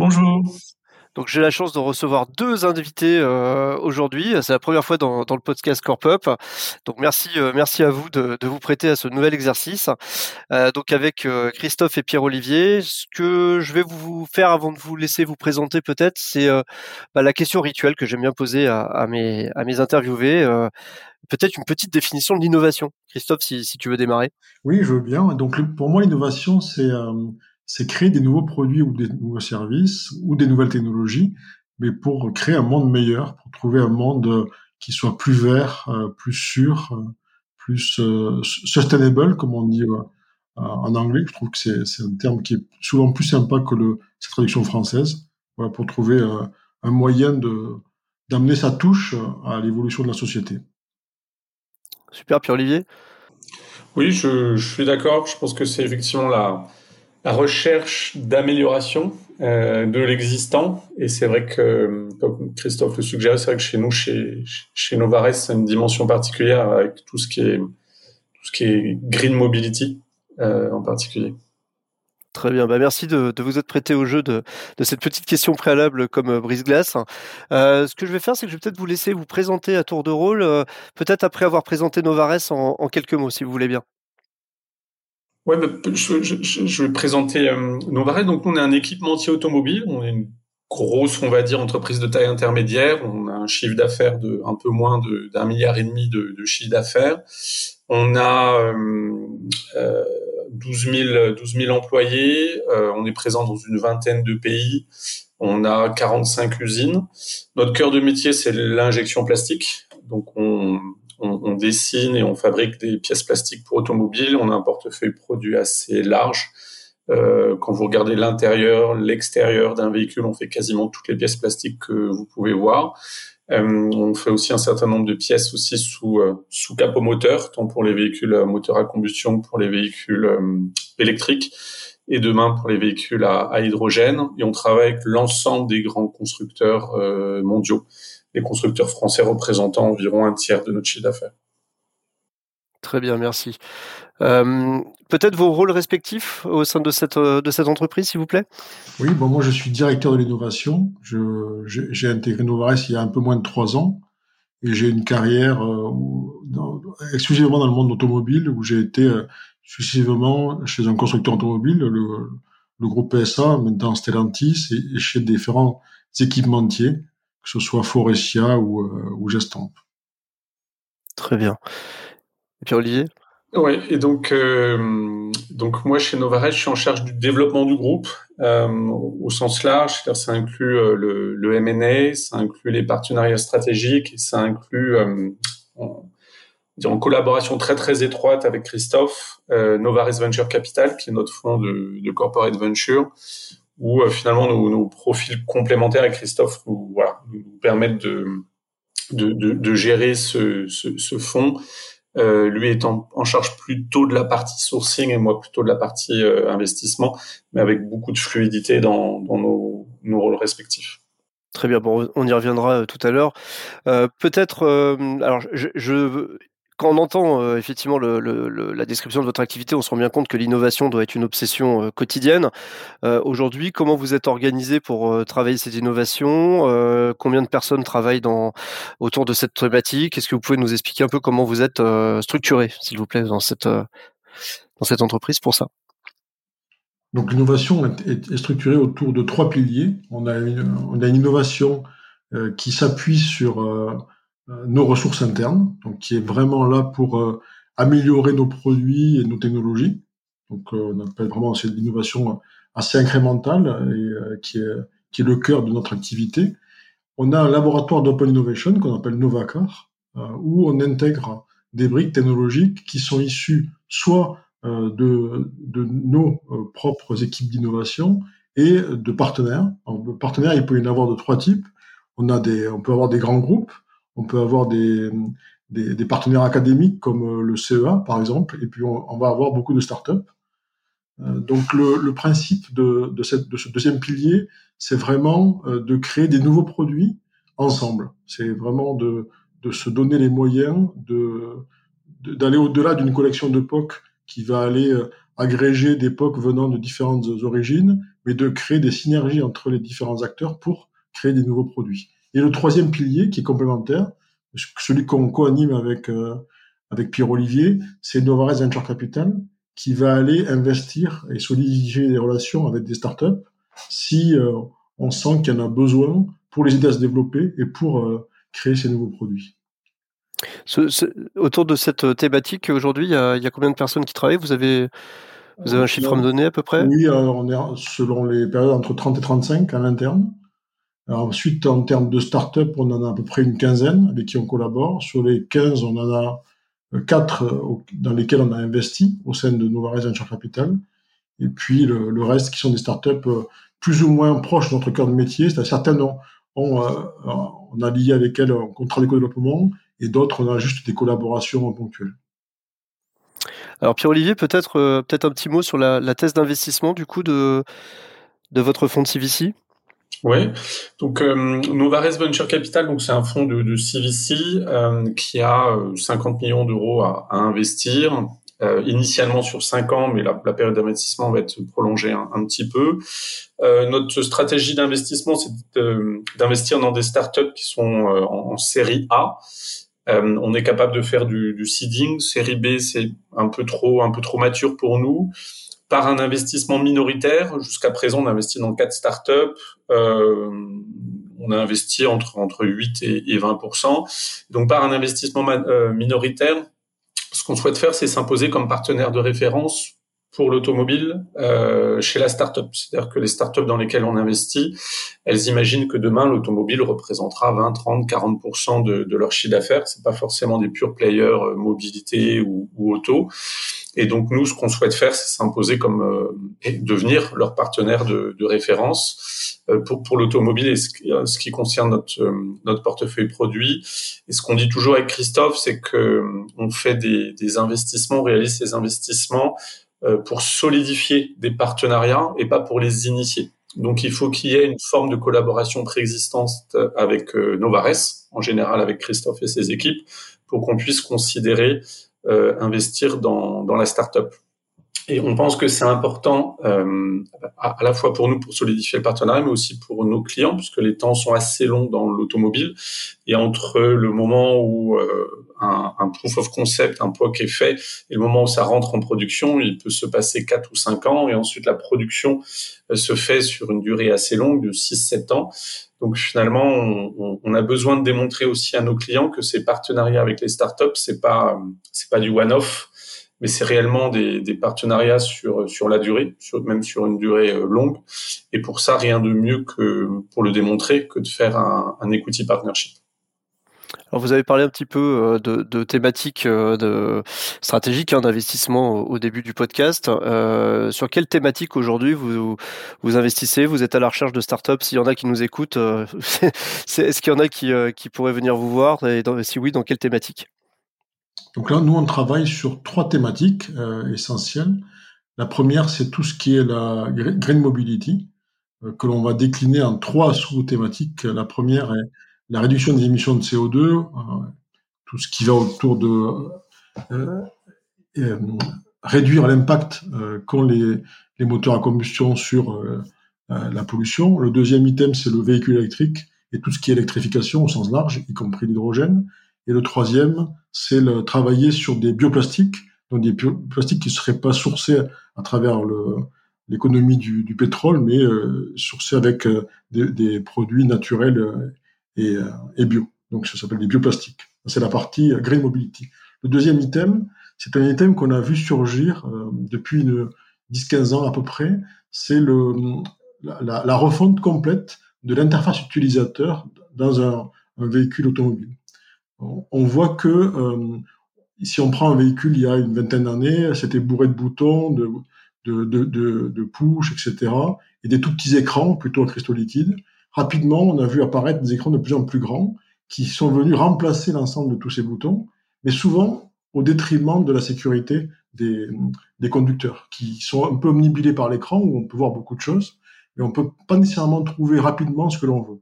Bonjour. Donc j'ai la chance de recevoir deux invités euh, aujourd'hui. C'est la première fois dans, le podcast Corp Up. Donc merci, euh, merci à vous de, vous prêter à ce nouvel exercice. Euh, donc avec Christophe et Pierre-Olivier, ce que je vais vous faire avant de vous laisser vous présenter peut-être, c'est bah, la question rituelle que j'aime bien poser à, mes, à mes interviewés. peut-être une petite définition de l'innovation. Christophe, si, si, tu veux démarrer. Oui, je veux bien. Donc pour moi, l'innovation, c'est c'est créer des nouveaux produits ou des nouveaux services ou des nouvelles technologies, mais pour créer un monde meilleur, pour trouver un monde euh, qui soit plus vert, euh, plus sûr, euh, plus sustainable, comme on dit en anglais. Je trouve que c'est un terme qui est souvent plus sympa que le, sa traduction française. Voilà, pour trouver un moyen de d'amener sa touche à l'évolution de la société. Super, Pierre-Olivier Oui, je, je suis d'accord. Je pense que c'est effectivement la, la recherche d'amélioration euh, de l'existant. Et c'est vrai que, comme Christophe le suggérait, c'est vrai que chez nous, chez, chez Novares, c'est une dimension particulière avec tout ce qui est, green mobility euh, en particulier. Très bien, bah merci de, vous être prêté au jeu de, cette petite question préalable comme euh, brise-glace. Euh, ce que je vais faire, c'est que je vais peut-être vous laisser vous présenter à tour de rôle, peut-être après avoir présenté Novares en quelques mots, si vous voulez bien. Ouais, bah, je, je, je, vais présenter euh. Donc, on est un équipementier automobile. On est une grosse, on va dire, entreprise de taille intermédiaire. On a un chiffre d'affaires de un peu moins d'un milliard et demi de, de chiffre d'affaires. On a euh, euh, 12, 000, 12 000 employés. Euh, on est présent dans une vingtaine de pays. On a 45 usines. Notre cœur de métier, c'est l'injection plastique. Donc, on, on, dessine et on fabrique des pièces plastiques pour automobiles. On a un portefeuille produit assez large. Euh, quand vous regardez l'intérieur, l'extérieur d'un véhicule, on fait quasiment toutes les pièces plastiques que vous pouvez voir. Euh, on fait aussi un certain nombre de pièces aussi sous euh, sous capot moteur, tant pour les véhicules à moteur à combustion que pour les véhicules électriques, et demain pour les véhicules à, à hydrogène. Et on travaille avec l'ensemble des grands constructeurs mondiaux les constructeurs français représentant environ un tiers de notre chiffre d'affaires. Très bien, merci. Euh, peut-être vos rôles respectifs au sein de cette, euh, de cette entreprise, s'il vous plaît? Oui, bon, moi je suis directeur de l'innovation. J'ai intégré Novares il y a un peu moins de trois ans et j'ai une carrière euh, exclusivement dans le monde automobile où j'ai été euh, exclusivement chez un constructeur automobile, le, le groupe PSA, maintenant Stellantis, et, et chez différents équipementiers que ce soit Forestia ou, euh, ou Gestamp. Très bien. Et puis Olivier? Oui, et donc, euh, donc moi chez Novares, je suis en charge du développement du groupe euh, au sens large, c'est-à-dire ça inclut euh, le, le M&A, ça inclut les partenariats stratégiques, et ça inclut euh, en, en, collaboration très très étroite avec Christophe, euh, Novares Venture Capital, qui est notre fonds de, de corporate venture, où euh, finalement nos, profils complémentaires avec Christophe nous, voilà, nous permettent de, de, gérer ce, ce, fonds. Euh, lui étant en charge plutôt de la partie sourcing et moi plutôt de la partie euh, investissement, mais avec beaucoup de fluidité dans, dans nos, nos rôles respectifs. Très bien, bon, on y reviendra tout à l'heure. Peut-être, alors je, je, quand on entend euh, effectivement la description de votre activité, on se rend bien compte que l'innovation doit être une obsession euh, quotidienne. Euh, Aujourd'hui, comment vous êtes organisé pour travailler cette innovation Combien de personnes travaillent autour de cette thématique? Est-ce que vous pouvez nous expliquer un peu comment vous êtes structuré, s'il vous plaît, dans cette, entreprise pour ça? Donc l'innovation est, structurée autour de trois piliers. On a une, innovation qui s'appuie sur nos ressources internes, donc qui est vraiment là pour euh, améliorer nos produits et nos technologies. Donc euh, on appelle vraiment c'est l'innovation assez incrémentale et qui est qui est le cœur de notre activité. On a un laboratoire d'open innovation qu'on appelle Novacar, où on intègre des briques technologiques qui sont issues soit de, de nos propres équipes d'innovation et de partenaires. Alors, partenaires, il peut y en avoir de trois types. On, a des, on peut avoir des grands groupes, on peut avoir des, partenaires académiques comme le CEA, par exemple, et puis on, va avoir beaucoup de startups. Euh, donc le, principe de, ce deuxième pilier, c'est vraiment euh, de créer des nouveaux produits ensemble. C'est vraiment de, se donner les moyens d'aller au-delà d'une collection de POC qui va aller euh, agréger des POC venant de différentes origines, mais de créer des synergies entre les différents acteurs pour créer des nouveaux produits. Et le troisième pilier, qui est complémentaire, celui qu'on co-anime avec, euh, avec Pierre Olivier, c'est Novares Venture Capital, qui va aller investir et solidifier des relations avec des startups si euh, on sent qu'il y en a besoin pour les aider à se développer et pour euh, créer ces nouveaux produits. Ce, ce, autour de cette thématique, aujourd'hui, il, y a combien de personnes qui travaillent? Vous avez, vous avez un chiffre à me donner à peu près? Oui, on est selon les périodes entre 30 et 35 à l'interne. Ensuite, en termes de start-up, on en a à peu près une quinzaine avec qui on collabore. Sur les 15, on en a euh, quatre euh, dans lesquels on a investi au sein de Novares Venture Capital. Et puis le, reste qui sont des start-up euh, plus ou moins proches de notre cœur de métier. Certaines on a lié avec elles un contrat d'éco-développement et d'autres on a juste des collaborations ponctuelles. Alors Pierre-Olivier, peut-être peut-être un petit mot sur la, la thèse d'investissement du coup de, de votre fonds de CVC oui, donc euh, Novares Venture Capital, donc c'est un fonds de, de CVC euh, qui a 50 euh, millions d'euros à, à, investir, euh, initialement sur 5 ans, mais la, la période d'investissement va être prolongée un, un petit peu. Euh, notre stratégie d'investissement, c'est d'investir dans des startups qui sont en, en, série A. on est capable de faire du, du seeding. Série B, c'est un peu trop, un peu trop mature pour nous par un investissement minoritaire. Jusqu'à présent, on a investi dans quatre startups. Euh, on a investi entre, entre 8 et, 20% Donc, par un investissement euh, minoritaire, ce qu'on souhaite faire, c'est s'imposer comme partenaire de référence pour l'automobile euh, chez la startup. C'est-à-dire que les startups dans lesquelles on investit, elles imaginent que demain l'automobile représentera 20, 30, 40 de, de leur chiffre d'affaires. C'est pas forcément des purs players euh, mobilité ou, ou auto. Et donc nous, ce qu'on souhaite faire, c'est s'imposer comme euh, devenir leur partenaire de, de référence euh, pour, pour l'automobile et ce qui, ce qui, concerne notre euh, notre portefeuille produit. Et ce qu'on dit toujours avec Christophe, c'est que on fait des, des investissements, on réalise ces investissements pour solidifier des partenariats et pas pour les initier. Donc il faut qu'il y ait une forme de collaboration préexistante avec Novares, en général avec Christophe et ses équipes, pour qu'on puisse considérer euh, investir dans, dans la startup. Et on pense que c'est important euh, à, la fois pour nous pour solidifier le partenariat, mais aussi pour nos clients, puisque les temps sont assez longs dans l'automobile. Et entre le moment où euh, un, un, proof of concept, un POC est fait, et le moment où ça rentre en production, il peut se passer quatre ou cinq ans, et ensuite la production euh, se fait sur une durée assez longue de 6-7 ans. Donc finalement, on, on, a besoin de démontrer aussi à nos clients que ces partenariats avec les startups, c'est pas c'est pas du one-off, mais c'est réellement des, partenariats sur sur la durée, même sur une durée euh, longue. Et pour ça, rien de mieux que pour le démontrer que de faire un, un partnership. Alors vous avez parlé un petit peu euh, de, thématiques euh, stratégiques hein, d'investissement au début du podcast. Sur quelle thématique aujourd'hui vous, vous investissez? Vous êtes à la recherche de startups? S'il y en a qui nous écoutent, est-ce qu'il y en a qui, pourraient venir vous voir? Et si oui, dans quelle thématique? Donc là, nous, on travaille sur trois thématiques essentielles. La première, c'est tout ce qui est la green mobility, que l'on va décliner en trois sous-thématiques. La première est la réduction des émissions de CO2, euh, tout ce qui va autour de euh, euh, réduire l'impact qu'ont les, les, moteurs à combustion sur la pollution. Le deuxième item, c'est le véhicule électrique et tout ce qui est électrification au sens large, y compris l'hydrogène. Et le troisième, c'est le travailler sur des bioplastiques, donc des bioplastiques qui ne seraient pas sourcés à travers l'économie du, pétrole, mais euh, sourcés avec des, des, produits naturels et, euh, et bio. Donc ça s'appelle des bioplastiques. C'est la partie euh, Green Mobility. Le deuxième item, c'est un item qu'on a vu surgir euh, depuis 10-15 ans à peu près. C'est la, refonte complète de l'interface utilisateur dans un, véhicule automobile. On, voit que euh, si on prend un véhicule il y a une vingtaine d'années, c'était bourré de boutons, de, de, de, de, push, etc. et des tout petits écrans plutôt en cristaux liquides. Rapidement, on a vu apparaître des écrans de plus en plus grands qui sont venus remplacer l'ensemble de tous ces boutons, mais souvent au détriment de la sécurité des, des conducteurs, qui sont un peu omnibilés par l'écran, où on peut voir beaucoup de choses, mais on peut pas nécessairement trouver rapidement ce que l'on veut.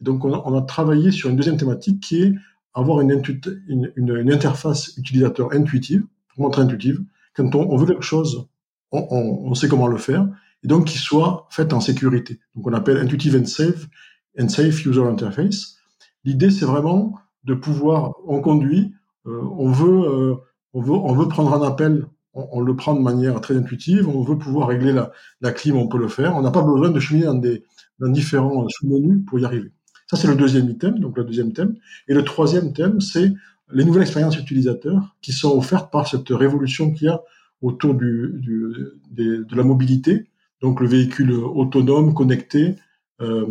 Donc on a, on a, travaillé sur une deuxième thématique qui est avoir une, interface utilisateur intuitive, vraiment très intuitive. Quand on, veut quelque chose, on, sait comment le faire, et donc qui soit fait en sécurité. Donc on appelle Intuitive and Safe, and safe User Interface. L'idée, c'est vraiment de pouvoir, on conduit, euh, on veut, euh, on veut, on veut prendre un appel, on, on, le prend de manière très intuitive. On veut pouvoir régler la, la clim, on peut le faire. On n'a pas besoin de cheminer dans des dans différents sous-menus pour y arriver. Ça, c'est le deuxième item, donc le deuxième thème. Et le troisième thème, c'est les nouvelles expériences utilisateurs qui sont offertes par cette révolution qu'il y a autour du, du, de, la mobilité, donc le véhicule autonome, connecté, euh,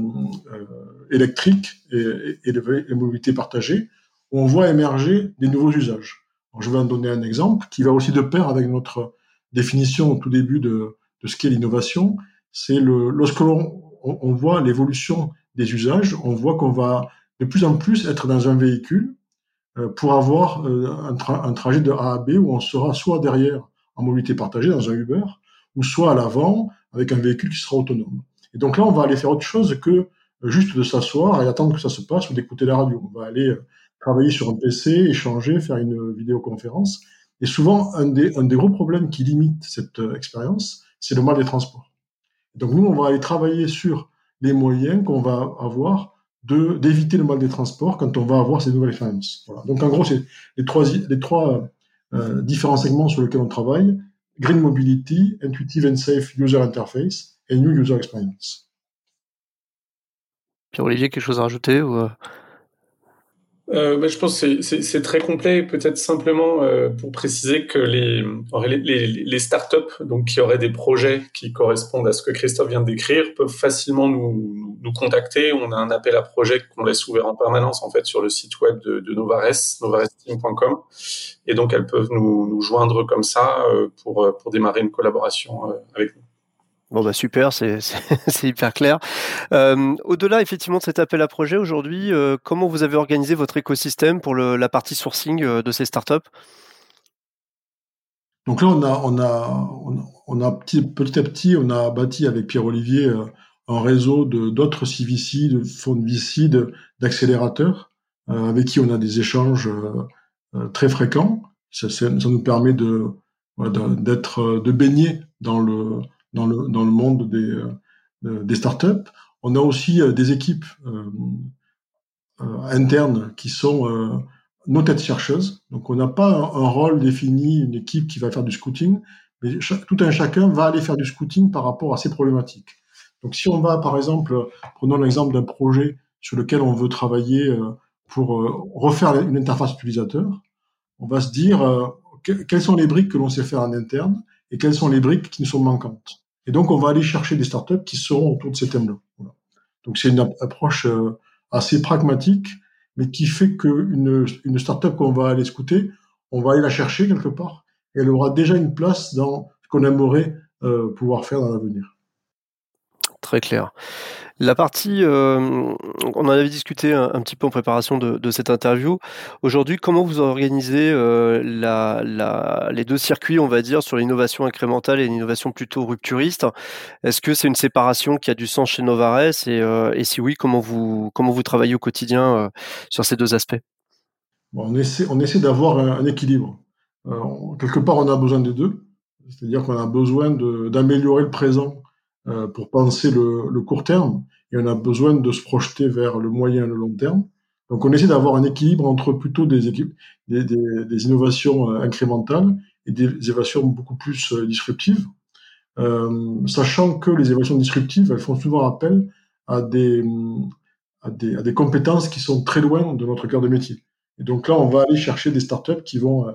euh, électrique et, et, les mobilités partagées, où on voit émerger des nouveaux usages. Je vais en donner un exemple qui va aussi de pair avec notre définition au tout début de, de ce qu'est l'innovation. C'est lorsque l'on on voit l'évolution des usages, on voit qu'on va de plus en plus être dans un véhicule euh, pour avoir euh, un, tra un, trajet de A à B où on sera soit derrière en mobilité partagée dans un Uber, ou soit à l'avant avec un véhicule qui sera autonome. Et donc là, on va aller faire autre chose que euh, juste de s'asseoir et attendre que ça se passe ou d'écouter la radio. On va aller travailler sur un PC, échanger, faire une vidéoconférence. Et souvent, un des, un des gros problèmes qui limite cette expérience, c'est le mal des transports. Donc nous, on va aller travailler sur les moyens qu'on va avoir de d'éviter le mal des transports quand on va avoir ces nouvelles expériences. Donc en gros, c'est les trois les trois euh, différents segments sur lesquels on travaille Green Mobility, Intuitive and Safe User Interface et New User Experience. Pierre-Olivier, quelque chose à rajouter ou euh, je pense que c'est très complet. Peut-être simplement euh, pour préciser que les, les, les, startups donc, qui auraient des projets qui correspondent à ce que Christophe vient de décrire peuvent facilement nous, nous contacter. On a un appel à projet qu'on laisse ouvert en permanence en fait sur le site web de, de Novares, novaresteam.com. Et donc elles peuvent nous, nous joindre comme ça euh, pour, pour démarrer une collaboration euh, avec nous. Bon bah super, c'est hyper clair. Euh, Au-delà effectivement de cet appel à projet aujourd'hui, euh, comment vous avez organisé votre écosystème pour la partie sourcing euh, de ces startups? Donc là, on a, petit, à petit, on a bâti avec Pierre-Olivier euh, un réseau d'autres CVC, de fonds de VC, d'accélérateurs, avec qui on a des échanges très fréquents. Ça, nous permet d'être de baigner dans le dans le, dans le monde des, euh, des startups. On a aussi euh, des équipes euh, internes qui sont nos têtes chercheuses. Donc, on n'a pas un, rôle défini, une équipe qui va faire du scouting, mais tout un chacun va aller faire du scouting par rapport à ses problématiques. Donc, si on va, par exemple, prenons l'exemple d'un projet sur lequel on veut travailler pour refaire une interface utilisateur, on va se dire quelles sont les briques que l'on sait faire en interne et quelles sont les briques qui nous sont manquantes. Et donc, on va aller chercher des startups qui seront autour de ces thèmes-là. Donc, c'est une approche euh, assez pragmatique, mais qui fait qu'une une startup qu'on va aller scouter, on va aller la chercher quelque part, et elle aura déjà une place dans ce qu'on aimerait euh, pouvoir faire dans l'avenir. Très clair. La partie, euh, on en avait discuté un, petit peu en préparation de, cette interview. Aujourd'hui, comment vous organisez euh, les deux circuits, on va dire, sur l'innovation incrémentale et l'innovation plutôt rupturiste? Est-ce que c'est une séparation qui a du sens chez Novares et, euh, et si oui, comment vous, comment vous travaillez au quotidien sur ces deux aspects? On essaie, d'avoir un, équilibre. Quelque part, on a besoin des deux. C'est-à-dire qu'on a besoin d'améliorer le présent pour penser le, le, court terme et on a besoin de se projeter vers le moyen et le long terme. Donc on essaie d'avoir un équilibre entre plutôt des, équipes, des, des, des innovations euh, incrémentales et des innovations beaucoup plus euh, disruptives, euh, sachant que les innovations disruptives, elles font souvent appel à des, à des, à des compétences qui sont très loin de notre cœur de métier. Et donc là, on va aller chercher des startups qui vont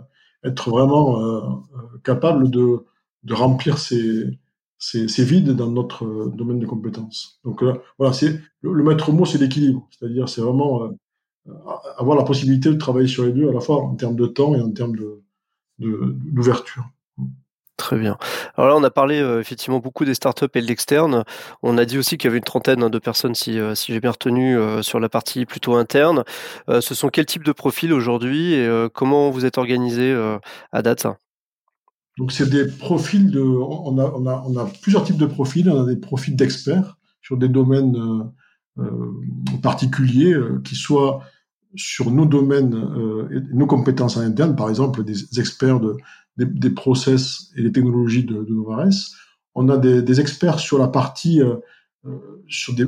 être vraiment euh, capables de, de remplir ces, c'est vide dans notre euh, domaine de compétences. Donc là, voilà, c'est le, maître mot, c'est l'équilibre. C'est-à-dire, c'est vraiment euh, avoir la possibilité de travailler sur les deux, à la fois en termes de temps et en termes d'ouverture. Très bien. Alors là, on a parlé euh, effectivement beaucoup des startups et de l'externe. On a dit aussi qu'il y avait une trentaine hein, de personnes, si, euh, si j'ai bien retenu, euh, sur la partie plutôt interne. ce sont quels types de profils aujourd'hui et comment vous êtes organisé à date? Donc, c'est des profils de. On a, on, a, on a, plusieurs types de profils. On a des profils d'experts sur des domaines particuliers, qui soient sur nos domaines et nos compétences en interne, par exemple des experts de, des, process et des technologies de, de Novares. On a des, experts sur la partie, euh, euh, sur des,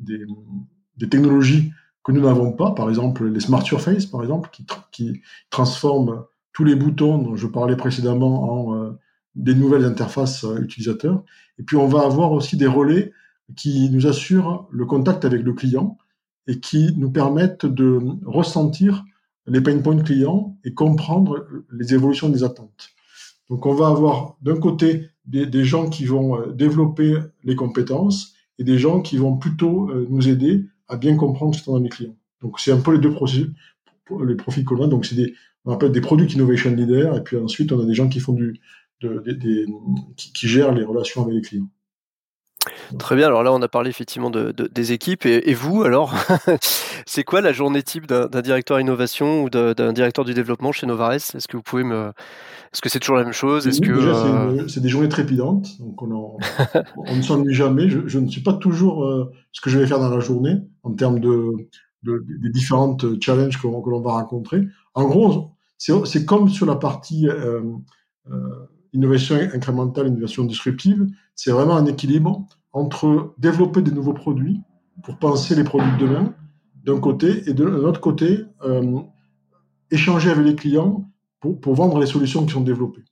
des, technologies que nous n'avons pas, par exemple les Smart Surface, par exemple, qui, qui transforment tous les boutons dont je parlais précédemment en euh, des nouvelles interfaces utilisateurs. Et puis on va avoir aussi des relais qui nous assurent le contact avec le client et qui nous permettent de ressentir les pain points clients et comprendre les évolutions des attentes. Donc on va avoir d'un côté des, gens qui vont euh, développer les compétences et des gens qui vont plutôt euh, nous aider à bien comprendre ce qu'on dans les clients. Donc c'est un peu les deux profils, les profils communs. Donc c'est des, on appelle des product innovation leaders et puis ensuite on a des gens qui font du, qui gèrent les relations avec les clients. Très bien. Alors là, on a parlé effectivement de, des équipes. Et, vous, alors, c'est quoi la journée type d'un directeur innovation ou d'un directeur du développement chez Novares Est-ce que vous pouvez me, est-ce que c'est toujours la même chose? Est-ce que euh, c'est des journées trépidantes, donc on, on ne s'ennuie jamais. Je, ne sais pas toujours euh, ce que je vais faire dans la journée en termes de, des différentes challenges que, l'on va rencontrer. En gros, c'est comme sur la partie euh, innovation incrémentale, innovation disruptive, c'est vraiment un équilibre entre développer des nouveaux produits pour penser les produits de demain, d'un côté, et de l'autre côté, euh, échanger avec les clients pour, vendre les solutions qui sont développées.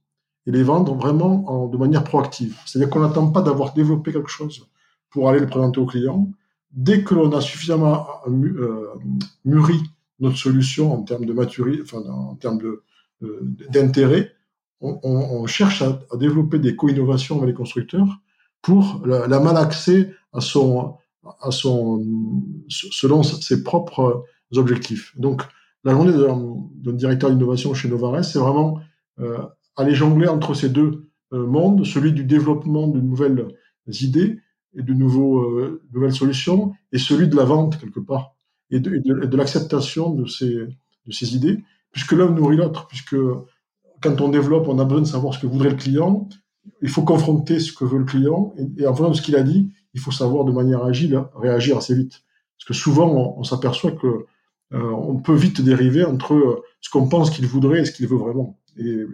Et les vendre vraiment en, de manière proactive. C'est-à-dire qu'on n'attend pas d'avoir développé quelque chose pour aller le présenter aux clients. Dès que l'on a suffisamment euh, mûri notre solution en termes de maturité, enfin, en termes euh, d'intérêt, on, on, cherche à, à développer des co-innovations avec les constructeurs pour la, la malaxer à son, à son, selon ses propres objectifs. Donc, la journée d'un directeur d'innovation chez Novares, c'est vraiment euh, aller jongler entre ces deux euh, mondes, celui du développement de nouvelles idées et de nouveaux, euh, nouvelles solutions, et celui de la vente quelque part, et de, de, l'acceptation de ces, de ces idées, puisque l'un nourrit l'autre, puisque quand on développe, on a besoin de savoir ce que voudrait le client, il faut confronter ce que veut le client et, en fonction de ce qu'il a dit, il faut savoir de manière agile réagir assez vite. Parce que souvent, on, s'aperçoit que euh, on peut vite dériver entre euh, ce qu'on pense qu'il voudrait et ce qu'il veut vraiment. Et,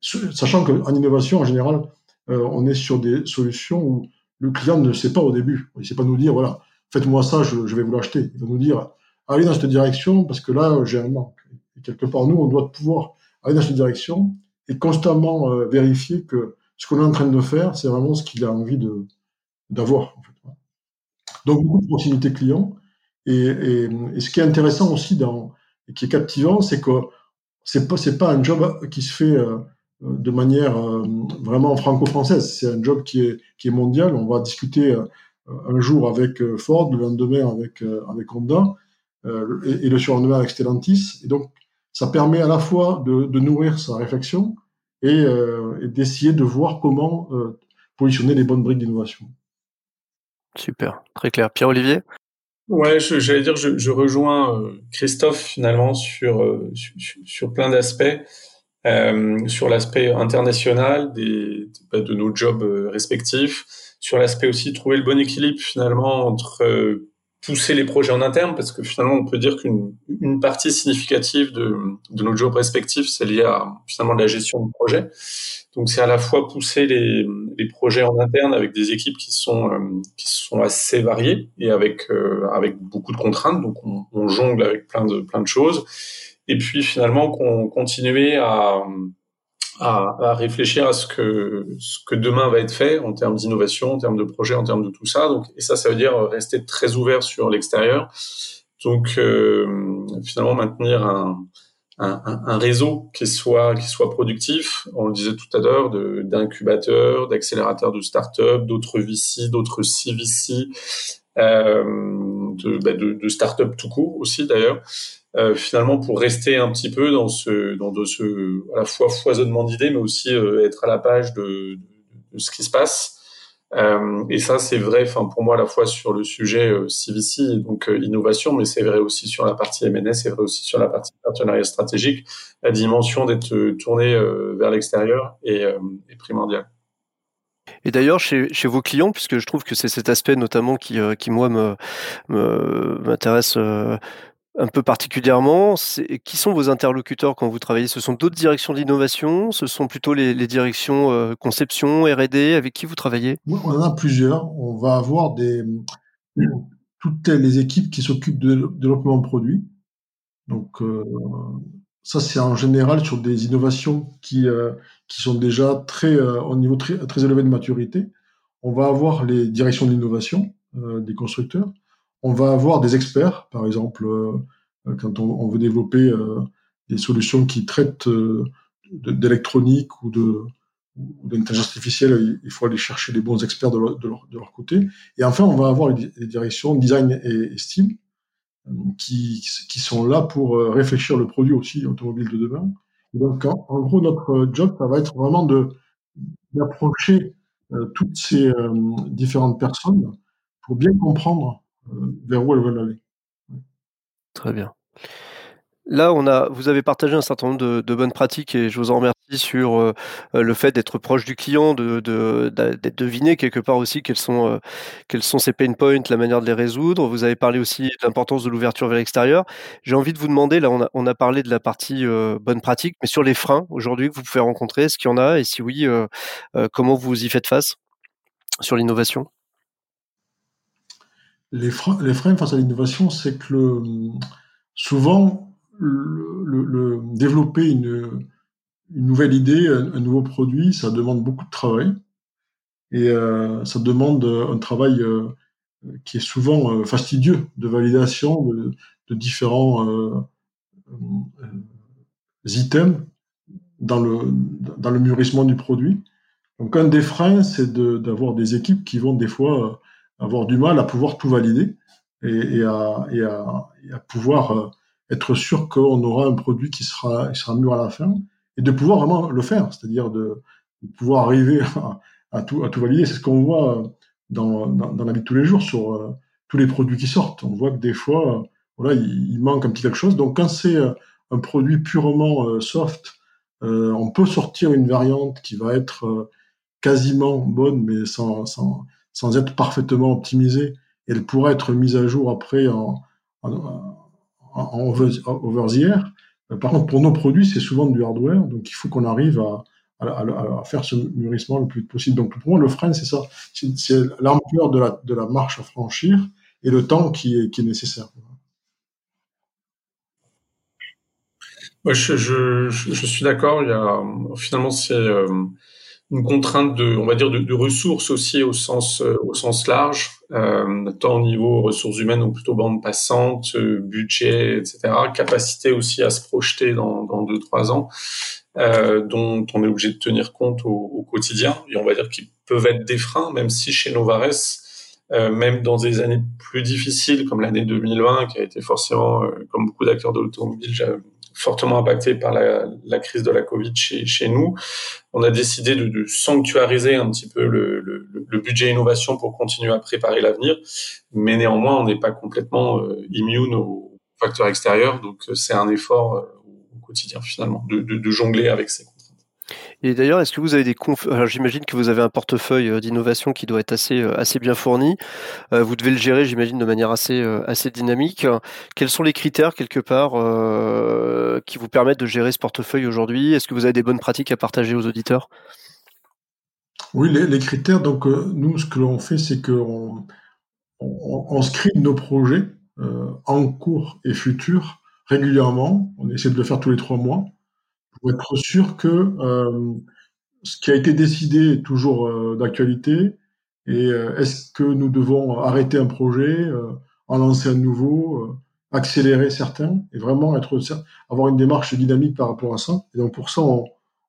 Sachant qu'en innovation, en général, on est sur des solutions où le client ne sait pas au début. Il ne sait pas nous dire, voilà, faites-moi ça, je, vais vous l'acheter. Il va nous dire, allez dans cette direction parce que là, j'ai un manque. Et quelque part, nous, on doit pouvoir aller dans cette direction et constamment euh, vérifier que ce qu'on est en train de faire, c'est vraiment ce qu'il a envie d'avoir. Donc beaucoup de proximité client. Et, et, ce qui est intéressant aussi dans et qui est captivant, c'est que c'est pas pas un job qui se fait euh, de manière euh, vraiment franco-française. C'est un job qui est qui est mondial. On va discuter un jour avec Ford, le lendemain avec avec Honda et, et, le surlendemain avec Stellantis. Et donc ça permet à la fois de, de nourrir sa réflexion et, euh, et d'essayer de voir comment euh, positionner les bonnes briques d'innovation. Super, très clair. Pierre-Olivier? Ouais, j'allais dire, je, je rejoins euh, Christophe finalement sur, euh, sur, sur plein d'aspects, euh, sur l'aspect international des, bah, de nos jobs respectifs, sur l'aspect aussi trouver le bon équilibre finalement entre pousser les projets en interne parce que finalement on peut dire qu'une une partie significative de, de nos jobs respectifs c'est lié à finalement la gestion de projet. Donc c'est à la fois pousser les, les projets en interne avec des équipes qui sont euh, qui sont assez variées et avec euh, avec beaucoup de contraintes. Donc on, on, jongle avec plein de plein de choses et puis finalement qu'on continuer à à, à, réfléchir à ce que ce que demain va être fait en termes d'innovation, en termes de projet, en termes de tout ça. Donc, et ça, ça veut dire rester très ouvert sur l'extérieur. Donc, euh, finalement, maintenir un, un, un, réseau qui soit qui soit productif. On le disait tout à l'heure, d'incubateurs, d'accélérateurs de start-up, d'autres VC, d'autres CVC, de, bah, de, de start-up tout court aussi d'ailleurs. euh, finalement pour rester un petit peu dans ce dans de ce à la fois foisonnement d'idées, mais aussi euh, être à la page de, de, ce qui se passe. Euh, et ça, c'est vrai, enfin pour moi à la fois sur le sujet CVC, donc innovation, mais c'est vrai aussi sur la partie MNS, c'est vrai aussi sur la partie partenariat stratégique. La dimension d'être tourné vers l'extérieur est, est primordiale. Et d'ailleurs, chez, vos clients, puisque je trouve que c'est cet aspect notamment qui, qui moi, m'intéresse me, un peu particulièrement, qui sont vos interlocuteurs quand vous travaillez? Ce sont d'autres directions d'innovation? Ce sont plutôt les, directions euh, conception, R&D Avec qui vous travaillez? On en a plusieurs. On va avoir des, toutes les équipes qui s'occupent de développement de produits. Donc, euh, ça, c'est en général sur des innovations qui, euh, sont déjà euh, au niveau très, élevé de maturité. On va avoir les directions d'innovation euh, des constructeurs. On va avoir des experts, par exemple, quand on, veut développer des solutions qui traitent d'électronique ou d'intelligence artificielle, il faut aller chercher les bons experts de leur, de leur, côté. Et enfin, on va avoir les, directions design et style, qui, qui, sont là pour euh, réfléchir le produit aussi automobile de demain. donc, en, gros, notre job, ça va être vraiment de d'approcher euh, toutes ces euh, différentes personnes pour bien comprendre vers où elles veulent aller. Très bien. Là, on a, vous avez partagé un certain nombre de bonnes pratiques et je vous en remercie sur euh, le fait d'être proche du client, de, de, d'être deviné quelque part aussi quels sont, euh, quels sont ses pain points, la manière de les résoudre. Vous avez parlé aussi de l'importance de l'ouverture vers l'extérieur. J'ai envie de vous demander, là, on a, parlé de la partie euh, bonne pratique, mais sur les freins aujourd'hui que vous pouvez rencontrer, est-ce qu'il y en a? Et si oui, euh, comment vous y faites face sur l'innovation? Les freins, face à l'innovation, c'est que souvent, développer une, une, nouvelle idée, un, nouveau produit, ça demande beaucoup de travail. Et euh, ça demande un travail euh, qui est souvent euh, fastidieux de validation de, différents euh, euh, items dans le, dans le mûrissement du produit. Donc un des freins, c'est d'avoir des équipes qui vont des fois avoir du mal à pouvoir tout valider et, et, à, et, à, et à, pouvoir être sûr qu'on aura un produit qui sera, qui sera mûr à la fin et de pouvoir vraiment le faire, c'est-à-dire de, pouvoir arriver à, tout, valider. C'est ce qu'on voit dans, dans, la vie de tous les jours sur euh, tous les produits qui sortent. On voit que des fois, voilà, il, manque un petit quelque chose. Donc quand c'est euh, un produit purement euh, soft, euh, on peut sortir une variante qui va être euh, quasiment bonne, mais sans être parfaitement optimisée. Elle pourra être mise à jour après en, en en over the air. Par contre, pour nos produits, c'est souvent du hardware, donc il faut qu'on arrive à, faire ce mûrissement le plus possible. Donc pour moi, le frein, c'est ça, c'est l'ampleur de la, marche à franchir et le temps qui est, nécessaire. Je, suis d'accord. Finalement c'est euh, une contrainte de, on va dire, de, ressources aussi au sens, euh, au sens large, euh, tant au niveau ressources humaines ou plutôt bande passante, budget, etc. Capacité aussi à se projeter dans, dans deux trois ans, euh, dont on est obligé de tenir compte au, au quotidien. Et on va dire qu'ils peuvent être des freins, même si chez Novares, euh, même dans des années plus difficiles comme l'année 2020, qui a été forcément, euh, comme beaucoup d'acteurs de l'automobile, fortement impacté par la, crise de la Covid chez, chez nous. On a décidé de, de sanctuariser un petit peu le, le, le, budget innovation pour continuer à préparer l'avenir, mais néanmoins, on n'est pas complètement euh, immune aux facteurs extérieurs, donc euh, c'est un effort euh, au quotidien finalement de, de, de jongler avec ces et d'ailleurs, est-ce que vous avez des conf... J'imagine que vous avez un portefeuille euh, d'innovation qui doit être assez, euh, assez bien fourni. Euh, vous devez le gérer, j'imagine, de manière assez, assez dynamique. Quels sont les critères, quelque part, qui vous permettent de gérer ce portefeuille aujourd'hui? Est-ce que vous avez des bonnes pratiques à partager aux auditeurs? Oui, les, critères, donc, nous, ce que l'on fait, c'est qu'on on, scribe nos projets en cours et futurs régulièrement. On essaie de le faire tous les trois mois pour être sûr que euh, ce qui a été décidé est toujours euh, d'actualité et euh, est-ce que nous devons arrêter un projet, en lancer un nouveau, accélérer certains et vraiment être avoir une démarche dynamique par rapport à ça. Et donc pour ça, on,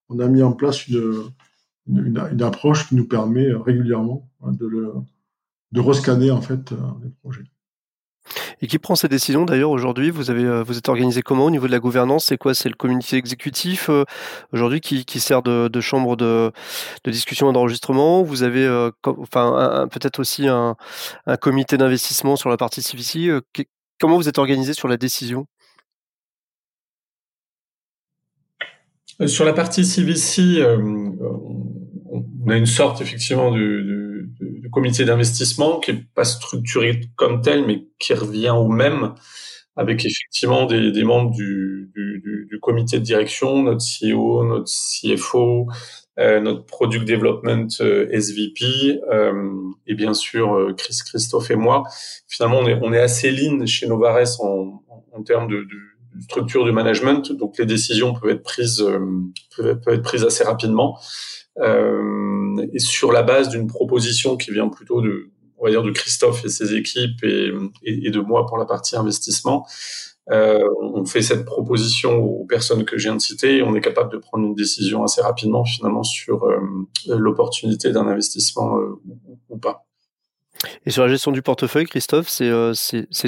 on a mis en place une, une, une, approche qui nous permet régulièrement hein, de, le, de rescanner en fait les projets. Et qui prend ces décisions d'ailleurs aujourd'hui Vous avez, vous êtes organisé comment au niveau de la gouvernance? C'est quoi? C'est le comité exécutif aujourd'hui qui, sert de, chambre de, discussion et d'enregistrement? Vous avez, enfin, peut-être aussi un, comité d'investissement sur la partie CVC. Comment vous êtes organisé sur la décision? Sur la partie CVC, on a une sorte effectivement de, de, comité d'investissement qui est pas structuré comme tel, mais qui revient au même, avec effectivement des, des membres du, du, du, comité de direction, notre CEO, notre CFO, euh, notre product development euh, SVP, euh, et bien sûr euh, Chris, Christophe et moi. Finalement, on est, on est assez lean chez Novares en, en, termes de, de, structure de management, donc les décisions peuvent être prises euh, peuvent être prises assez rapidement. Euh, et sur la base d'une proposition qui vient plutôt de, on va dire, de Christophe et ses équipes et, et, et de moi pour la partie investissement. Euh, on fait cette proposition aux personnes que je viens de citer et on est capable de prendre une décision assez rapidement finalement sur euh, l'opportunité d'un investissement euh, ou, pas. Et sur la gestion du portefeuille, Christophe, c'est euh,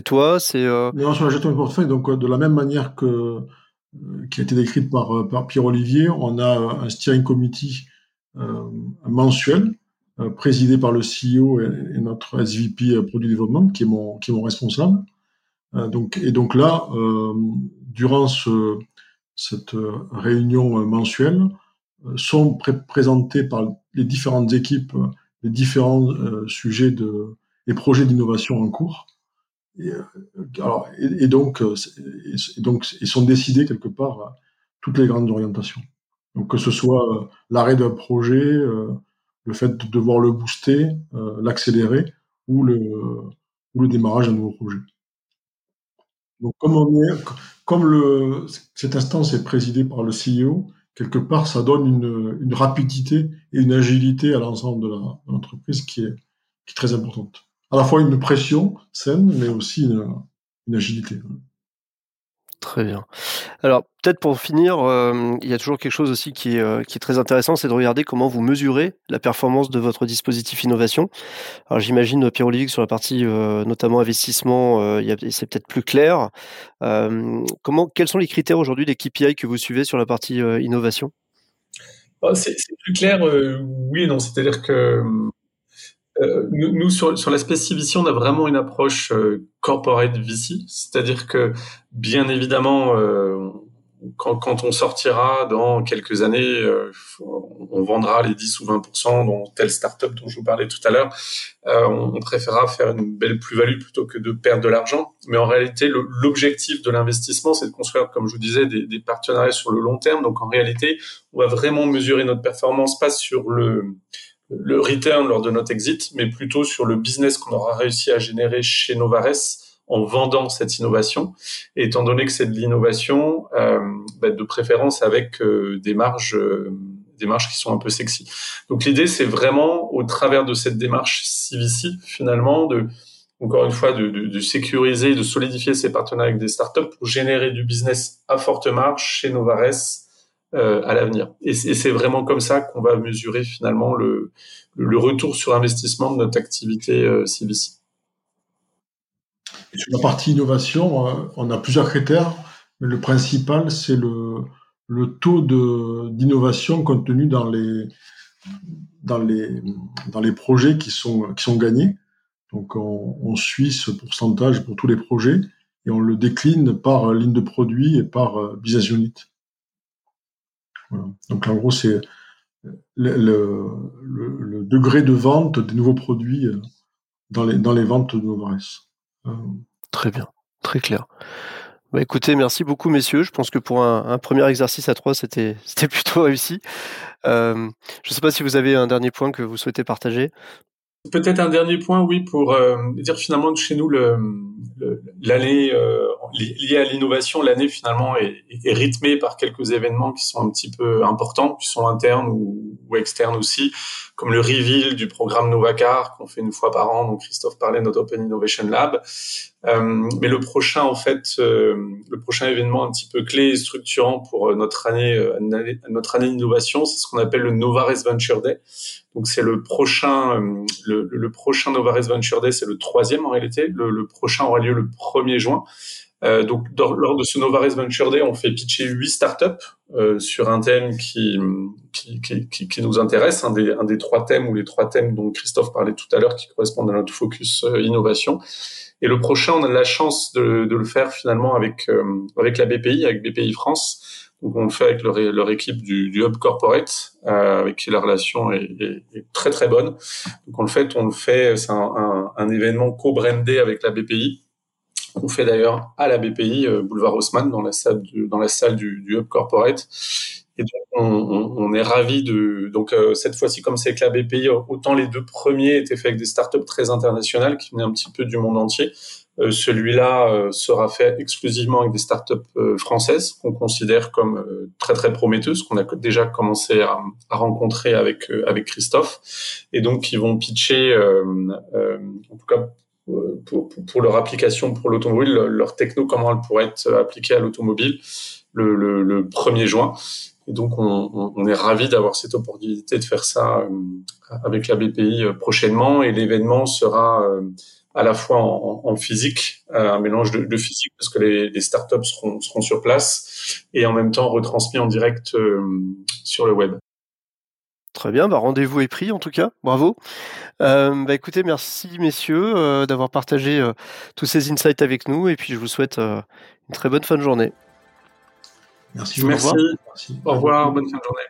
toi, c'est non sur la gestion du portefeuille. Donc de la même manière que qui a été décrite par par Pierre Olivier, on a un steering committee euh, mensuel euh, présidé par le CEO et, notre SVP euh, Produit Développement, qui est mon, qui est mon responsable. donc, et donc là, durant ce, cette réunion mensuelle, sont présentés par les différentes équipes les différents sujets de, et projets d'innovation en cours. Et, alors, et, et donc, donc, ils sont décidés quelque part toutes les grandes orientations. Donc que ce soit euh, l'arrêt d'un projet, euh, le fait de devoir le booster, euh, l'accélérer ou le, ou le démarrage d'un nouveau projet. Donc comme on est, comme le, cette instance est présidée par le CEO, quelque part ça donne une, une rapidité et une agilité à l'ensemble de l'entreprise qui est, qui est très importante. À la fois une pression saine, mais aussi une, une agilité. Très bien. Alors peut-être pour finir, euh, il y a toujours quelque chose aussi qui est, euh, qui est très intéressant, c'est de regarder comment vous mesurez la performance de votre dispositif innovation. Alors j'imagine Pierre-Olivier sur la partie euh, notamment investissement, c'est peut-être plus clair. quels sont les critères aujourd'hui des KPI que vous suivez sur la partie innovation? Oh, c'est, plus clair, oui et non. C'est-à-dire que euh, nous, nous, sur, sur l'aspect CVC, on a vraiment une approche euh, corporate VC, c'est-à-dire que bien évidemment, euh, quand, quand, on sortira dans quelques années, euh, on vendra les 10 ou 20% dans telle startup dont je vous parlais tout à l'heure. Euh, on, préférera faire une belle plus-value plutôt que de perdre de l'argent. Mais en réalité, l'objectif de l'investissement, c'est de construire, comme je vous disais, des, des, partenariats sur le long terme. Donc en réalité, on va vraiment mesurer notre performance pas sur le le return lors de notre exit, mais plutôt sur le business qu'on aura réussi à générer chez Novares en vendant cette innovation. Et étant donné que c'est de l'innovation, euh, bah de préférence avec euh, des marges, euh, des marges qui sont un peu sexy. Donc l'idée, c'est vraiment au travers de cette démarche CVC, finalement, de encore une fois, de, de, de sécuriser, de solidifier ses partenariats avec des startups pour générer du business à forte marge chez Novares euh, à l'avenir. Et c'est vraiment comme ça qu'on va mesurer finalement le, retour sur investissement de notre activité euh. Sur la partie innovation, euh, on a plusieurs critères, mais le principal, c'est le, le taux d'innovation contenu dans les, dans, les, dans les projets qui sont, qui sont gagnés. Donc on, on suit ce pourcentage pour tous les projets et on le décline par ligne de produit et par business unit. Donc en gros, c'est le, degré de vente des nouveaux produits euh, dans les, ventes de Novares. Euh, très bien, très clair. Bah, écoutez, merci beaucoup messieurs. Je pense que pour un, un premier exercice à trois, c'était plutôt réussi. Euh, je ne sais pas si vous avez un dernier point que vous souhaitez partager. Peut-être un dernier point, oui, pour euh, dire finalement chez nous l'année euh, liée à l'innovation, l'année finalement est, est, rythmée par quelques événements qui sont un petit peu importants, qui sont internes ou, ou externes aussi, comme le reveal du programme Novacar qu'on fait une fois par an, dont Christophe parlait, notre Open Innovation Lab. Euh, mais le prochain, en fait, euh, le prochain événement un petit peu clé et structurant pour notre année, notre année d'innovation, c'est ce qu'on appelle le Novares Venture Day. Donc c'est le prochain, le, le, prochain Novares Venture Day, c'est le troisième en réalité. Le, le prochain aura lieu le 1er juin. Euh, donc, lors de ce Novares Venture Day, on fait pitcher huit startups euh, sur un thème qui, qui, qui, qui, nous intéresse, un des, un des trois thèmes ou les trois thèmes dont Christophe parlait tout à l'heure qui correspondent à notre focus euh, innovation. Et le prochain, on a la chance de, de le faire finalement avec, euh, avec la BPI, avec BPI France. Donc on le fait avec leur, leur équipe du, du Hub Corporate, euh, avec qui la relation est, est, est, très très bonne. Donc en fait, on le fait, c'est un, un événement co-brandé avec la BPI on fait d'ailleurs à la BPI, euh, boulevard Haussmann, dans la salle du, dans la salle du, du Hub Corporate. Et donc, on, on, est ravi de. Donc, euh, cette fois-ci, comme c'est avec la BPI, autant les deux premiers étaient faits avec des startups très internationales qui venaient un petit peu du monde entier. Euh, Celui-là euh, sera fait exclusivement avec des startups euh, françaises qu'on considère comme très très prometteuses, qu'on a déjà commencé à, à rencontrer avec avec Christophe, et donc qui vont pitcher, en tout cas pour, pour, leur application pour l'automobile, leur techno, comment elle pourrait être appliquée à l'automobile le, le, le, 1er juin. Et donc, on, on est ravi d'avoir cette opportunité de faire ça euh, avec la BPI euh, prochainement. Et l'événement sera euh, à la fois en, en physique, un mélange de, de, physique parce que les, les startups seront, seront sur place et en même temps retransmis en direct sur le web. Très bien, bah rendez-vous est pris en tout cas, bravo. Euh, bah écoutez, merci messieurs euh, d'avoir partagé euh, tous ces insights avec nous et puis je vous souhaite une très bonne fin de journée. Merci. Merci. Au revoir, Au revoir bonne fin de journée.